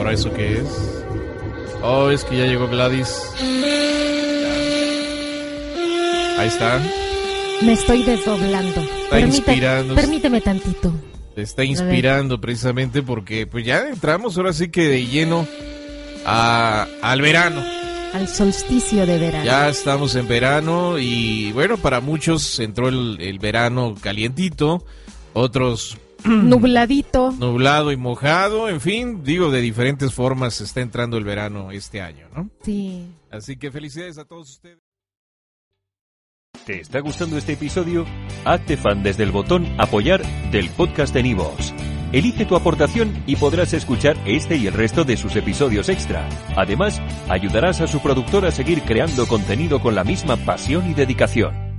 ahora eso qué es? Oh, es que ya llegó Gladys. Ahí está. Me estoy desdoblando. Está inspirando. Permíteme tantito. Te está inspirando precisamente porque pues ya entramos ahora sí que de lleno a, al verano. Al solsticio de verano. Ya estamos en verano y bueno, para muchos entró el, el verano calientito, otros Nubladito. Nublado y mojado, en fin, digo, de diferentes formas está entrando el verano este año, ¿no? Sí. Así que felicidades a todos ustedes. ¿Te está gustando este episodio? Hazte fan desde el botón apoyar del podcast de Nivos. Elige tu aportación y podrás escuchar este y el resto de sus episodios extra. Además, ayudarás a su productor a seguir creando contenido con la misma pasión y dedicación.